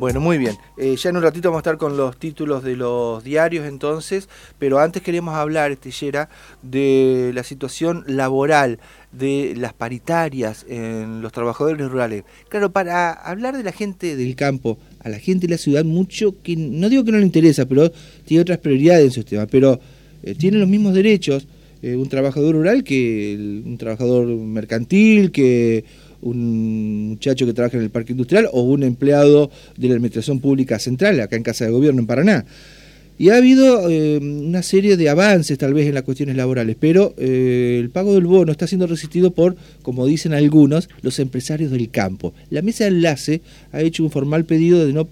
Bueno, muy bien. Eh, ya en un ratito vamos a estar con los títulos de los diarios entonces, pero antes queremos hablar, Estillera, de la situación laboral de las paritarias en los trabajadores rurales. Claro, para hablar de la gente del campo, a la gente de la ciudad, mucho que, no digo que no le interesa, pero tiene otras prioridades en su sistema, pero eh, tiene los mismos derechos eh, un trabajador rural que un trabajador mercantil, que un muchacho que trabaja en el parque industrial o un empleado de la Administración Pública Central, acá en Casa de Gobierno, en Paraná. Y ha habido eh, una serie de avances tal vez en las cuestiones laborales, pero eh, el pago del bono está siendo resistido por, como dicen algunos, los empresarios del campo. La mesa de enlace ha hecho un formal pedido de no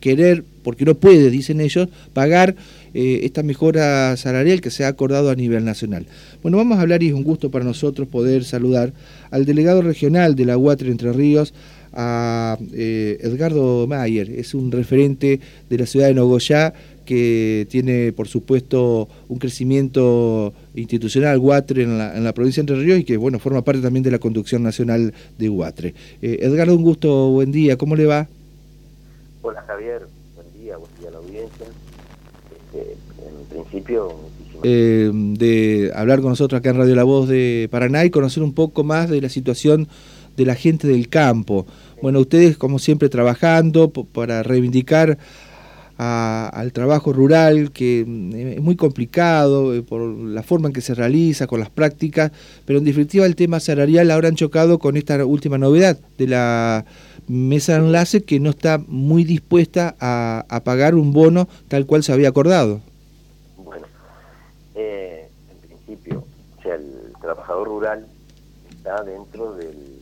querer, porque no puede, dicen ellos, pagar eh, esta mejora salarial que se ha acordado a nivel nacional. Bueno, vamos a hablar y es un gusto para nosotros poder saludar al delegado regional de la UATRE Entre Ríos, a eh, Edgardo Mayer, es un referente de la ciudad de Nogoyá que tiene, por supuesto, un crecimiento institucional UATRE en la, provincia de Entre Ríos y que, bueno, forma parte también de la conducción nacional de UATRE. Eh, Edgardo, un gusto, buen día, ¿cómo le va? Hola Javier, buen día, buen día a la audiencia. En principio, eh, de hablar con nosotros acá en Radio La Voz de Paraná y conocer un poco más de la situación de la gente del campo. Bueno, ustedes como siempre trabajando para reivindicar al trabajo rural, que eh, es muy complicado eh, por la forma en que se realiza, con las prácticas, pero en definitiva el tema salarial ahora han chocado con esta última novedad de la mesa de enlace que no está muy dispuesta a, pagar un bono tal cual se había acordado. Bueno, eh, en principio, o sea, el trabajador rural está dentro del,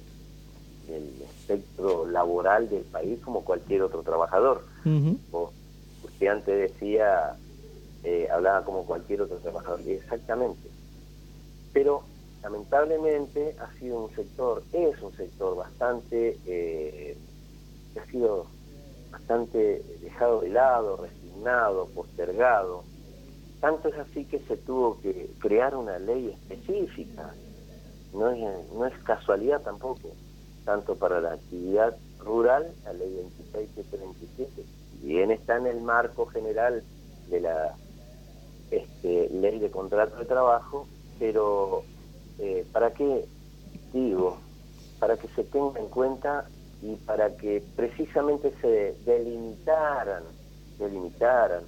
espectro laboral del país como cualquier otro trabajador. usted antes decía, eh, hablaba como cualquier otro trabajador, exactamente. Pero lamentablemente ha sido un sector, es un sector bastante, eh, ha sido bastante dejado de lado, resignado, postergado. Tanto es así que se tuvo que crear una ley específica. No es, no es casualidad tampoco, tanto para la actividad rural, la ley 26727, bien está en el marco general de la este, ley de contrato de trabajo, pero eh, ¿para qué digo? Para que se tenga en cuenta y para que precisamente se delimitaran, delimitaran,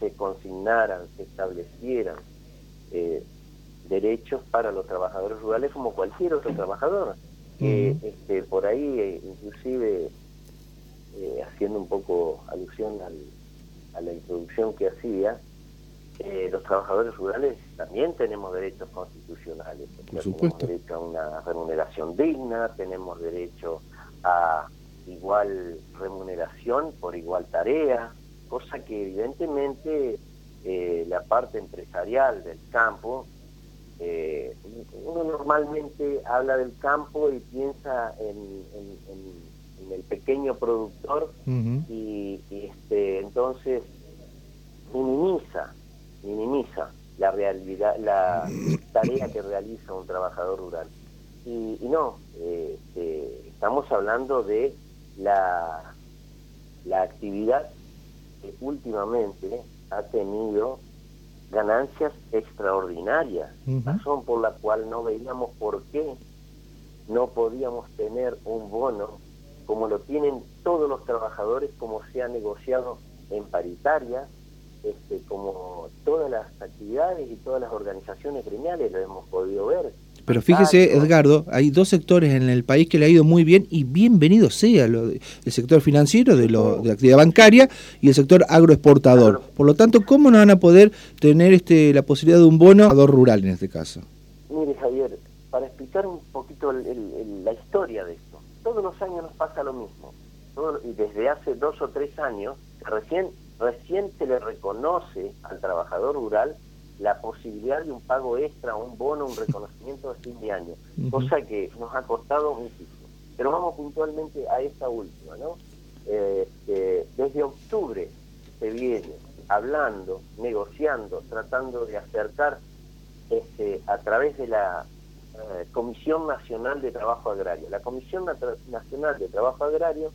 se consignaran, se establecieran eh, derechos para los trabajadores rurales como cualquier otro trabajador. que este, por ahí, eh, inclusive, haciendo un poco alusión a la introducción que hacía, eh, los trabajadores rurales también tenemos derechos constitucionales. Tenemos derecho a una remuneración digna, tenemos derecho a igual remuneración por igual tarea, cosa que evidentemente eh, la parte empresarial del campo, eh, uno normalmente habla del campo y piensa en, el pequeño productor y, y, este, entonces minimiza minimiza la realidad, la tarea que realiza un trabajador rural. Y, no, este, estamos hablando de la, la actividad que últimamente ha tenido ganancias extraordinarias, razón por la cual no veíamos por qué no podíamos tener un bono como lo tienen todos los trabajadores, como se ha negociado en paritaria, este, como todas las actividades y todas las organizaciones gremiales lo hemos podido ver. Pero fíjese, Edgardo, hay dos sectores en el país que le ha ido muy bien y bienvenido sea lo el sector financiero, de, lo, de la actividad bancaria y el sector agroexportador. Por lo tanto, ¿cómo no van a poder tener este la posibilidad de un bono rural en este caso? Mire, Javier, para explicar un poquito la historia de esto, todos los años nos pasa lo mismo. y desde hace dos o tres años, recién recién se le reconoce al trabajador rural la posibilidad de un pago extra, un bono, un reconocimiento de fin de año, cosa que nos ha costado muchísimo. Pero vamos puntualmente a esta última, ¿no? Eh, desde octubre se viene hablando, negociando, tratando de acercar este, a través de la eh, Comisión Nacional de Trabajo Agrario. La Comisión Nacional de Trabajo Agrario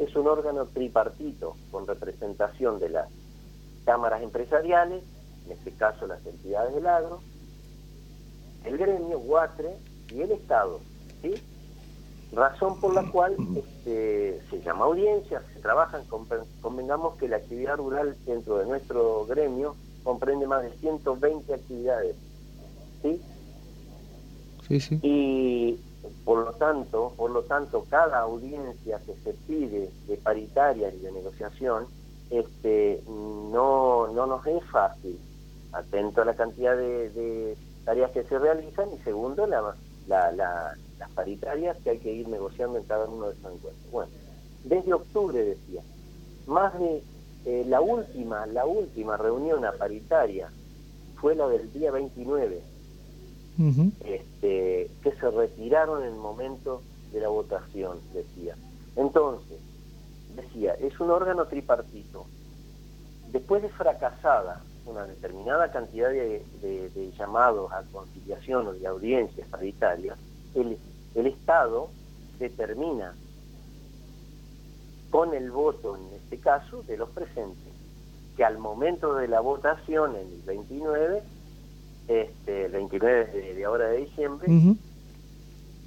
es un órgano tripartito con representación de las cámaras empresariales, en este caso las entidades del agro, el gremio, Guatre y el Estado. ¿sí? Razón por la cual este, se llama audiencia, se trabajan, convengamos que la actividad rural dentro de nuestro gremio comprende más de 120 actividades. ¿sí? Y por lo tanto, por lo tanto, cada audiencia que se pide de paritaria y de negociación, este, no, no nos es fácil, atento a la cantidad de, tareas que se realizan y segundo, la, las paritarias que hay que ir negociando en cada uno de esos encuentros. Bueno, desde octubre decía, más de eh, la última, la última reunión a paritaria fue la del día 29 este, que se retiraron en el momento de la votación, decía. Entonces, decía, es un órgano tripartito. Después de fracasada una determinada cantidad de, llamados a conciliación o de audiencias paritarias, el, el Estado determina con el voto, en este caso, de los presentes, que al momento de la votación, en el 29, este, el 29 de, ahora de diciembre,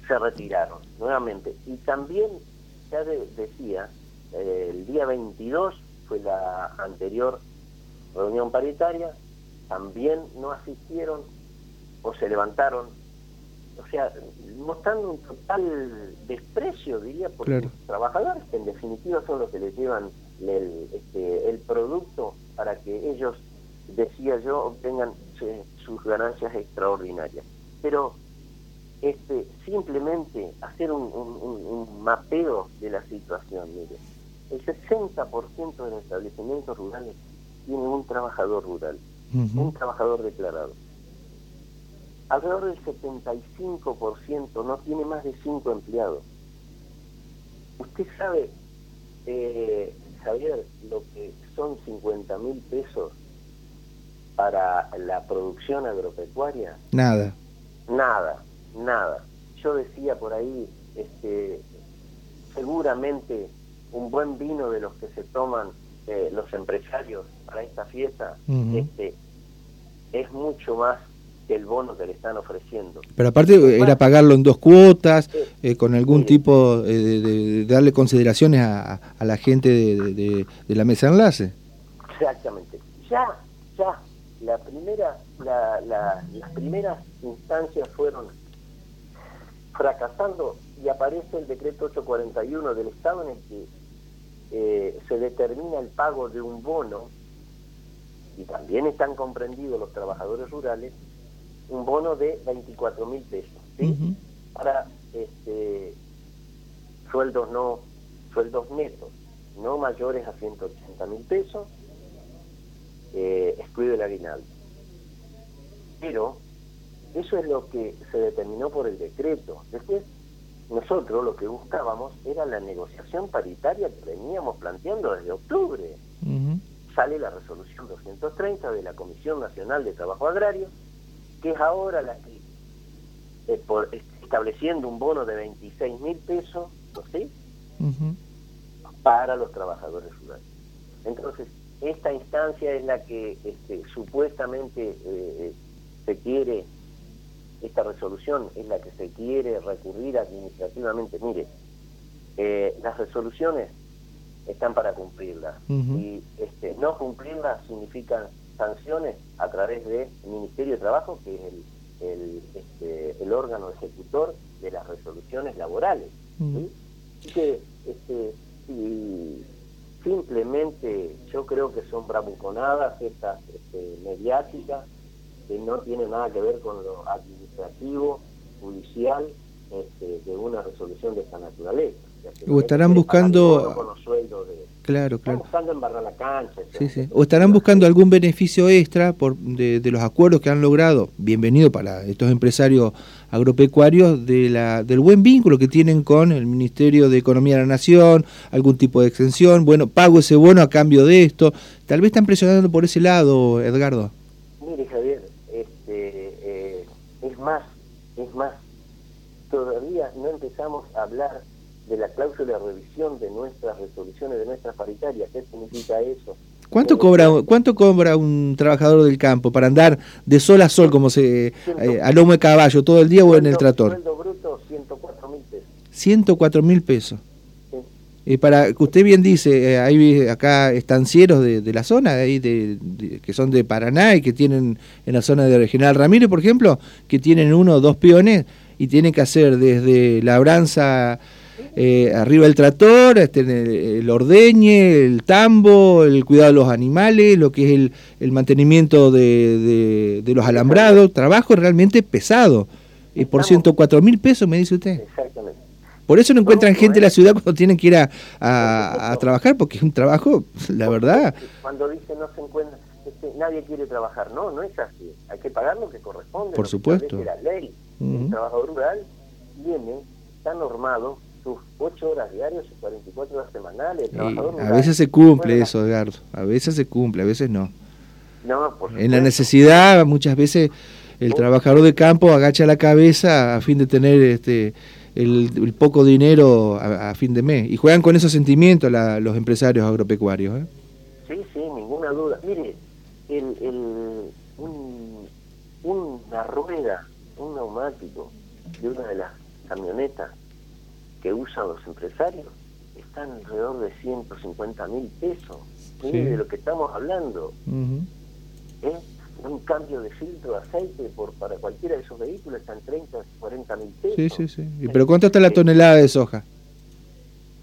se retiraron nuevamente. Y también, ya decía, eh, el día 22 fue la anterior reunión paritaria, también no asistieron o se levantaron, o sea, mostrando un total desprecio, diría, por los trabajadores, que en definitiva son los que les llevan el, este, el producto para que ellos, decía yo, obtengan sus ganancias extraordinarias. Pero este, simplemente hacer un, mapeo de la situación, mire, el 60% de los establecimientos rurales tienen un trabajador rural, un trabajador declarado. Alrededor del 75% no tiene más de 5 empleados. Usted sabe, eh, Javier, lo que son 50 mil pesos para la producción agropecuaria? Nada. Nada, nada. Yo decía por ahí, este, seguramente un buen vino de los que se toman eh, los empresarios para esta fiesta este, es mucho más que el bono que le están ofreciendo. Pero aparte era pagarlo en dos cuotas, eh, con algún tipo de, darle consideraciones a, a la gente de, de, la mesa enlace. Exactamente. Ya, ya la primera, la, las primeras instancias fueron fracasando y aparece el decreto 841 del Estado en el que eh, se determina el pago de un bono, y también están comprendidos los trabajadores rurales, un bono de 24 mil pesos, ¿sí? Para este, sueldos no, sueldos netos, no mayores a 180 mil pesos, eh, excluido el aguinaldo. Pero eso es lo que se determinó por el decreto. Después, nosotros lo que buscábamos era la negociación paritaria que veníamos planteando desde octubre. Sale la resolución 230 de la Comisión Nacional de Trabajo Agrario, que es ahora la que, eh, por, estableciendo un bono de 26 mil pesos, ¿sí? Para los trabajadores rurales. Entonces, esta instancia es la que este, supuestamente eh, se quiere, esta resolución es la que se quiere recurrir administrativamente. Mire, eh, las resoluciones están para cumplirlas y este, no cumplirlas significan sanciones a través del Ministerio de Trabajo, que es el, este, el, órgano ejecutor de las resoluciones laborales. que este, simplemente yo creo que son bravuconadas estas este, mediáticas que no tienen nada que ver con lo administrativo, judicial, este, de una resolución de esta naturaleza. O, estarán buscando... Claro, claro. la cancha. Sí, sí. O estarán buscando algún beneficio extra por, de, los acuerdos que han logrado, bienvenido para estos empresarios agropecuarios, de la, del buen vínculo que tienen con el Ministerio de Economía de la Nación, algún tipo de extensión, bueno, pago ese bono a cambio de esto. Tal vez están presionando por ese lado, Edgardo. Mire, Javier, este, eh, es más, es más, todavía no empezamos a hablar de la cláusula de revisión de nuestras resoluciones, de nuestras paritarias. ¿Qué significa eso? ¿Cuánto cobra, ¿Cuánto cobra un trabajador del campo para andar de sol a sol, como se eh, a lomo de caballo, todo el día o en el trator? Sueldo bruto, 104 mil pesos. 104 mil pesos. Y para que usted bien dice, eh, hay acá estancieros de, de la zona, ahí de, que son de Paraná y que tienen en la zona de Regional Ramírez, por ejemplo, que tienen uno o dos peones y tienen que hacer desde labranza eh, arriba el tractor, este, el, ordeñe, el tambo, el cuidado de los animales, lo que es el, el mantenimiento de, de, los alambrados, trabajo realmente pesado. Y por 104 mil pesos, me dice usted. Exactamente. Por eso no encuentran gente en la ciudad cuando tienen que ir a, a, trabajar, porque es un trabajo, la verdad. Cuando dice no se encuentra, este, nadie quiere trabajar, no, no es así. Hay que pagar lo que corresponde. Por supuesto. la ley. El trabajador rural viene, está normado, sus 8 horas diarias y 44 horas semanales. a veces se cumple eso, Edgardo. A veces se cumple, a veces no. No, por En la necesidad, muchas veces el trabajador de campo agacha la cabeza a fin de tener este el, poco dinero a, fin de mes. Y juegan con esos sentimientos los empresarios agropecuarios. ¿eh? Sí, sí, ninguna duda. Mire, el, el, un, una rueda, un neumático de una de las camionetas que usan los empresarios están alrededor de 150 mil pesos. Mire de lo que estamos hablando. ¿Eh? un cambio de filtro de aceite por para cualquiera de esos vehículos están 30, 40 mil pesos. Sí, sí, sí. ¿Y pero cuánto está la tonelada de soja?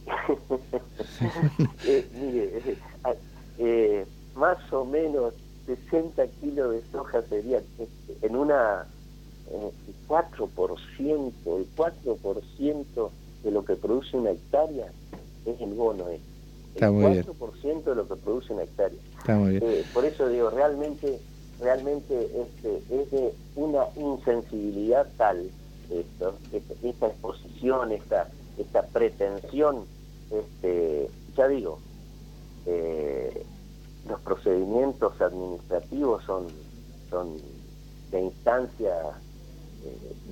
eh, mire, eh, eh, más o menos 60 kilos de soja sería este, en una eh, 4%, el 4% de lo que produce una hectárea es el bono este. El 4% de lo que produce una hectárea. Está muy bien. Eh, por eso digo, realmente realmente este, es de una insensibilidad tal esto, esta, exposición, esta, esta pretensión, este, ya digo, eh, los procedimientos administrativos son, son de instancia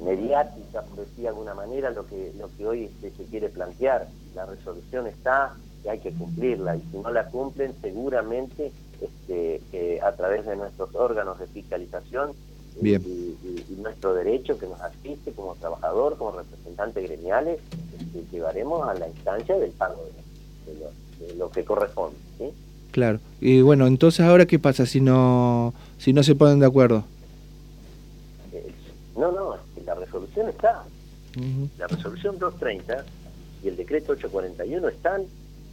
mediática, por decir de alguna manera, lo que, lo que hoy este, se quiere plantear. La resolución está y hay que cumplirla, y si no la cumplen, seguramente este, a través de nuestros órganos de fiscalización Y, nuestro derecho que nos asiste como trabajador, como representantes gremiales, este, llevaremos a la instancia del pago de, lo, que corresponde. Claro. Y bueno, entonces ahora qué pasa si no si no se ponen de acuerdo? Resolución está. La resolución 230 y el decreto 841 están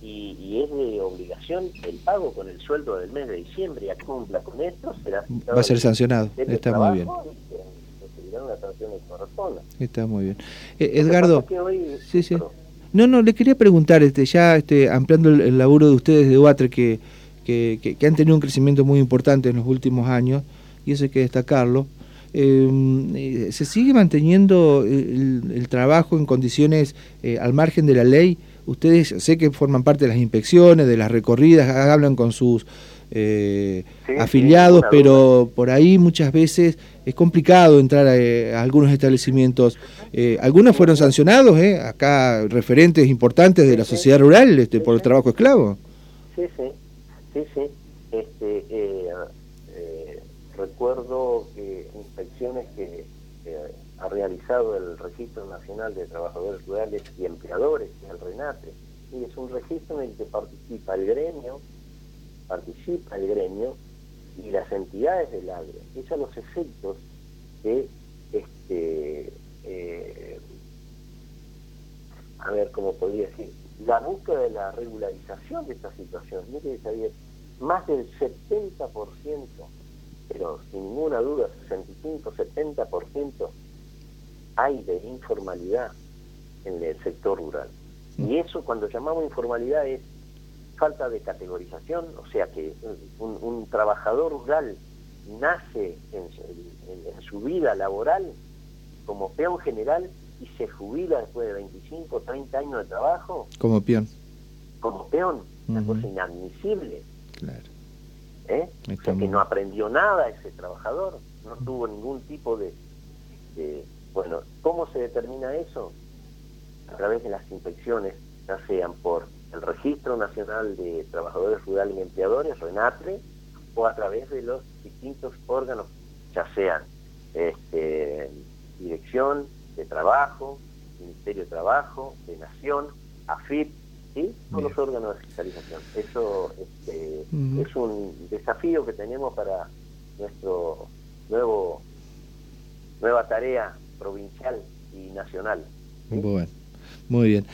y, es de obligación el pago con el sueldo del mes de diciembre. Ya cumpla con esto, será va a ser sancionado. Está muy bien. Está muy bien. Eh, Edgardo, sí, sí. No, no, le quería preguntar, este, ya este, ampliando el, laburo de ustedes de UATRE, que, que, que, han tenido un crecimiento muy importante en los últimos años, y eso hay que destacarlo. Em, eh, ¿Se sigue manteniendo el, trabajo en condiciones eh, al margen de la ley? Ustedes sé que forman parte de las inspecciones, de las recorridas, hablan con sus eh, afiliados, pero por ahí muchas veces es complicado entrar a, algunos establecimientos. Eh, algunos fueron sancionados, eh, acá referentes importantes de la sociedad rural este, por el trabajo esclavo. Sí, sí, sí, sí. Este, recuerdo que inspecciones que ha realizado el Registro Nacional de Trabajadores Rurales y Empleadores, que es el RENATE, y es un registro en el que participa el gremio, participa el gremio y las entidades del agro. Esos son los efectos de este eh, a ver cómo podría decir la búsqueda de la regularización de esta situación. Mire, más del 70%, pero sin ninguna duda, 65-70% hay de informalidad en el sector rural. Y eso cuando llamamos informalidad es falta de categorización, o sea que un, trabajador rural nace en, su vida laboral como peón general y se jubila después de 25 o 30 años de trabajo. Como peón. Como peón, una cosa inadmisible. Claro. ¿Eh? O sea que no aprendió nada ese trabajador, no tuvo ningún tipo de bueno, ¿cómo se determina eso? a través de las inspecciones, ya sean por el Registro Nacional de Trabajadores Rurales y Empleadores, RENATRE, o a través de los distintos órganos, ya sean este, Dirección de Trabajo, Ministerio de Trabajo, de Nación, AFIP, ¿sí? los órganos de fiscalización. Eso este, es un desafío que tenemos para nuestro nuevo nueva tarea provincial y nacional. Bueno, muy bien.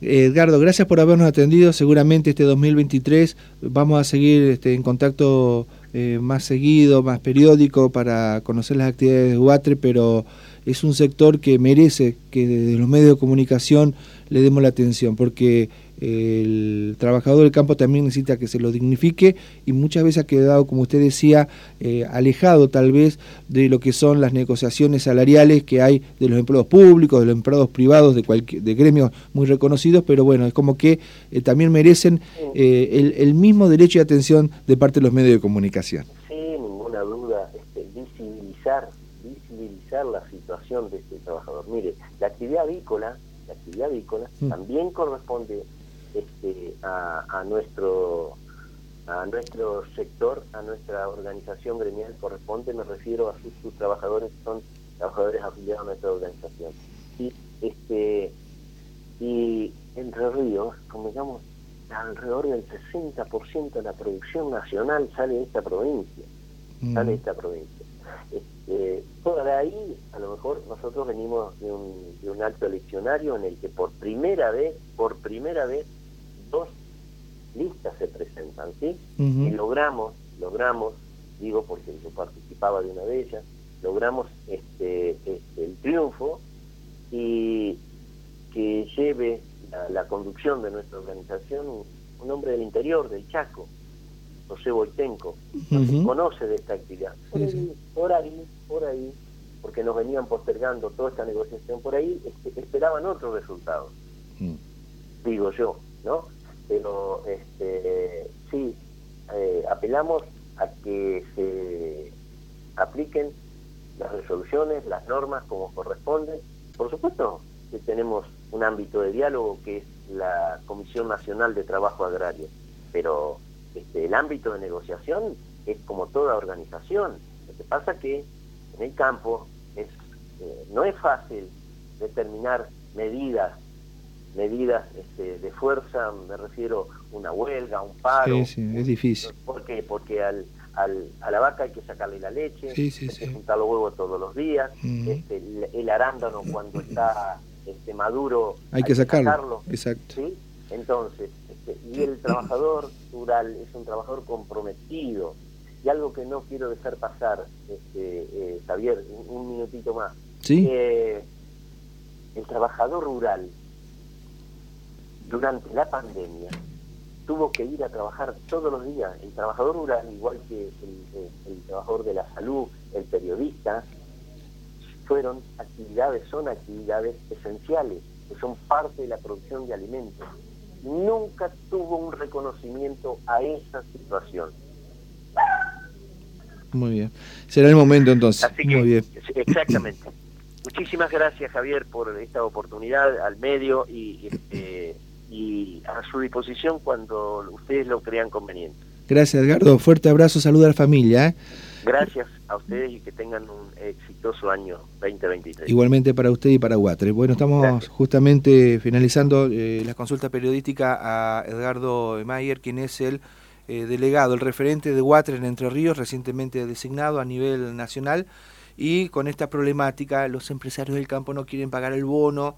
Edgardo, gracias por habernos atendido. Seguramente este 2023 vamos a seguir este, en contacto eh, más seguido, más periódico para conocer las actividades de UATRE, pero es un sector que merece que desde los medios de comunicación le demos la atención, porque el trabajador del campo también necesita que se lo dignifique y muchas veces ha quedado, como usted decía, eh, alejado tal vez de lo que son las negociaciones salariales que hay de los empleados públicos, de los empleados privados, de, de gremios muy reconocidos, pero bueno, es como que eh, también merecen eh, el, mismo derecho y atención de parte de los medios de comunicación. Sí, ninguna duda, este, visibilizar, visibilizar la situación de este trabajador. Mire, la actividad avícola la actividad avícola mm. también corresponde este, a, nuestro a nuestro sector, a nuestra organización gremial corresponde, me refiero a sus, trabajadores, son trabajadores afiliados a nuestra organización. Y este y Entre Ríos, como digamos, alrededor del 60% de la producción nacional sale de esta provincia, sale de mm. esta provincia. Este, por ahí, a lo mejor nosotros venimos de un, de un acto eleccionario en el que por primera vez, por primera vez, dos listas se presentan, ¿sí? Y logramos, logramos, digo porque yo participaba de una de ellas, logramos este, este el triunfo y que lleve la, conducción de nuestra organización un, hombre del interior, del Chaco, José Boitenco, conoce de esta actividad. Por, ahí, por ahí, por ahí, porque nos venían postergando toda esta negociación, por ahí este, esperaban otros resultados, mm. digo yo, ¿no? Pero este, sí, eh, apelamos a que se apliquen las resoluciones, las normas como corresponde. Por supuesto que tenemos un ámbito de diálogo que es la Comisión Nacional de Trabajo Agrario, pero este, el ámbito de negociación es como toda organización. Lo que pasa que en el campo es, eh, no es fácil determinar medidas medidas este, de fuerza, me refiero una huelga, un paro. Sí, sí, es difícil. ¿Por qué? Porque al, al, a la vaca hay que sacarle la leche, hay que juntar los huevos todos los días, este, el, arándano cuando está este, maduro hay, que, sacarlo. Exacto. ¿sí? Entonces, este, y el trabajador rural es un trabajador comprometido. Y algo que no quiero dejar pasar, este, eh, Javier, un, minutito más. Eh, el trabajador rural durante la pandemia tuvo que ir a trabajar todos los días. El trabajador rural, igual que el, trabajador de la salud, el periodista, fueron actividades, son actividades esenciales, que son parte de la producción de alimentos. Nunca tuvo un reconocimiento a esa situación. Muy bien. Será el momento entonces. Muy bien. Exactamente. Muchísimas gracias, Javier, por esta oportunidad al medio y este, y a su disposición cuando ustedes lo crean conveniente. Gracias, Edgardo. Fuerte abrazo, saluda a la familia. ¿eh? Gracias a ustedes y que tengan un exitoso año 2023. Igualmente para usted y para Guatre. Bueno, estamos justamente finalizando eh, la consulta periodística a Edgardo Mayer, quien es el eh, delegado, el referente de Guatre en Entre Ríos, recientemente designado a nivel nacional. Y con esta problemática, los empresarios del campo no quieren pagar el bono,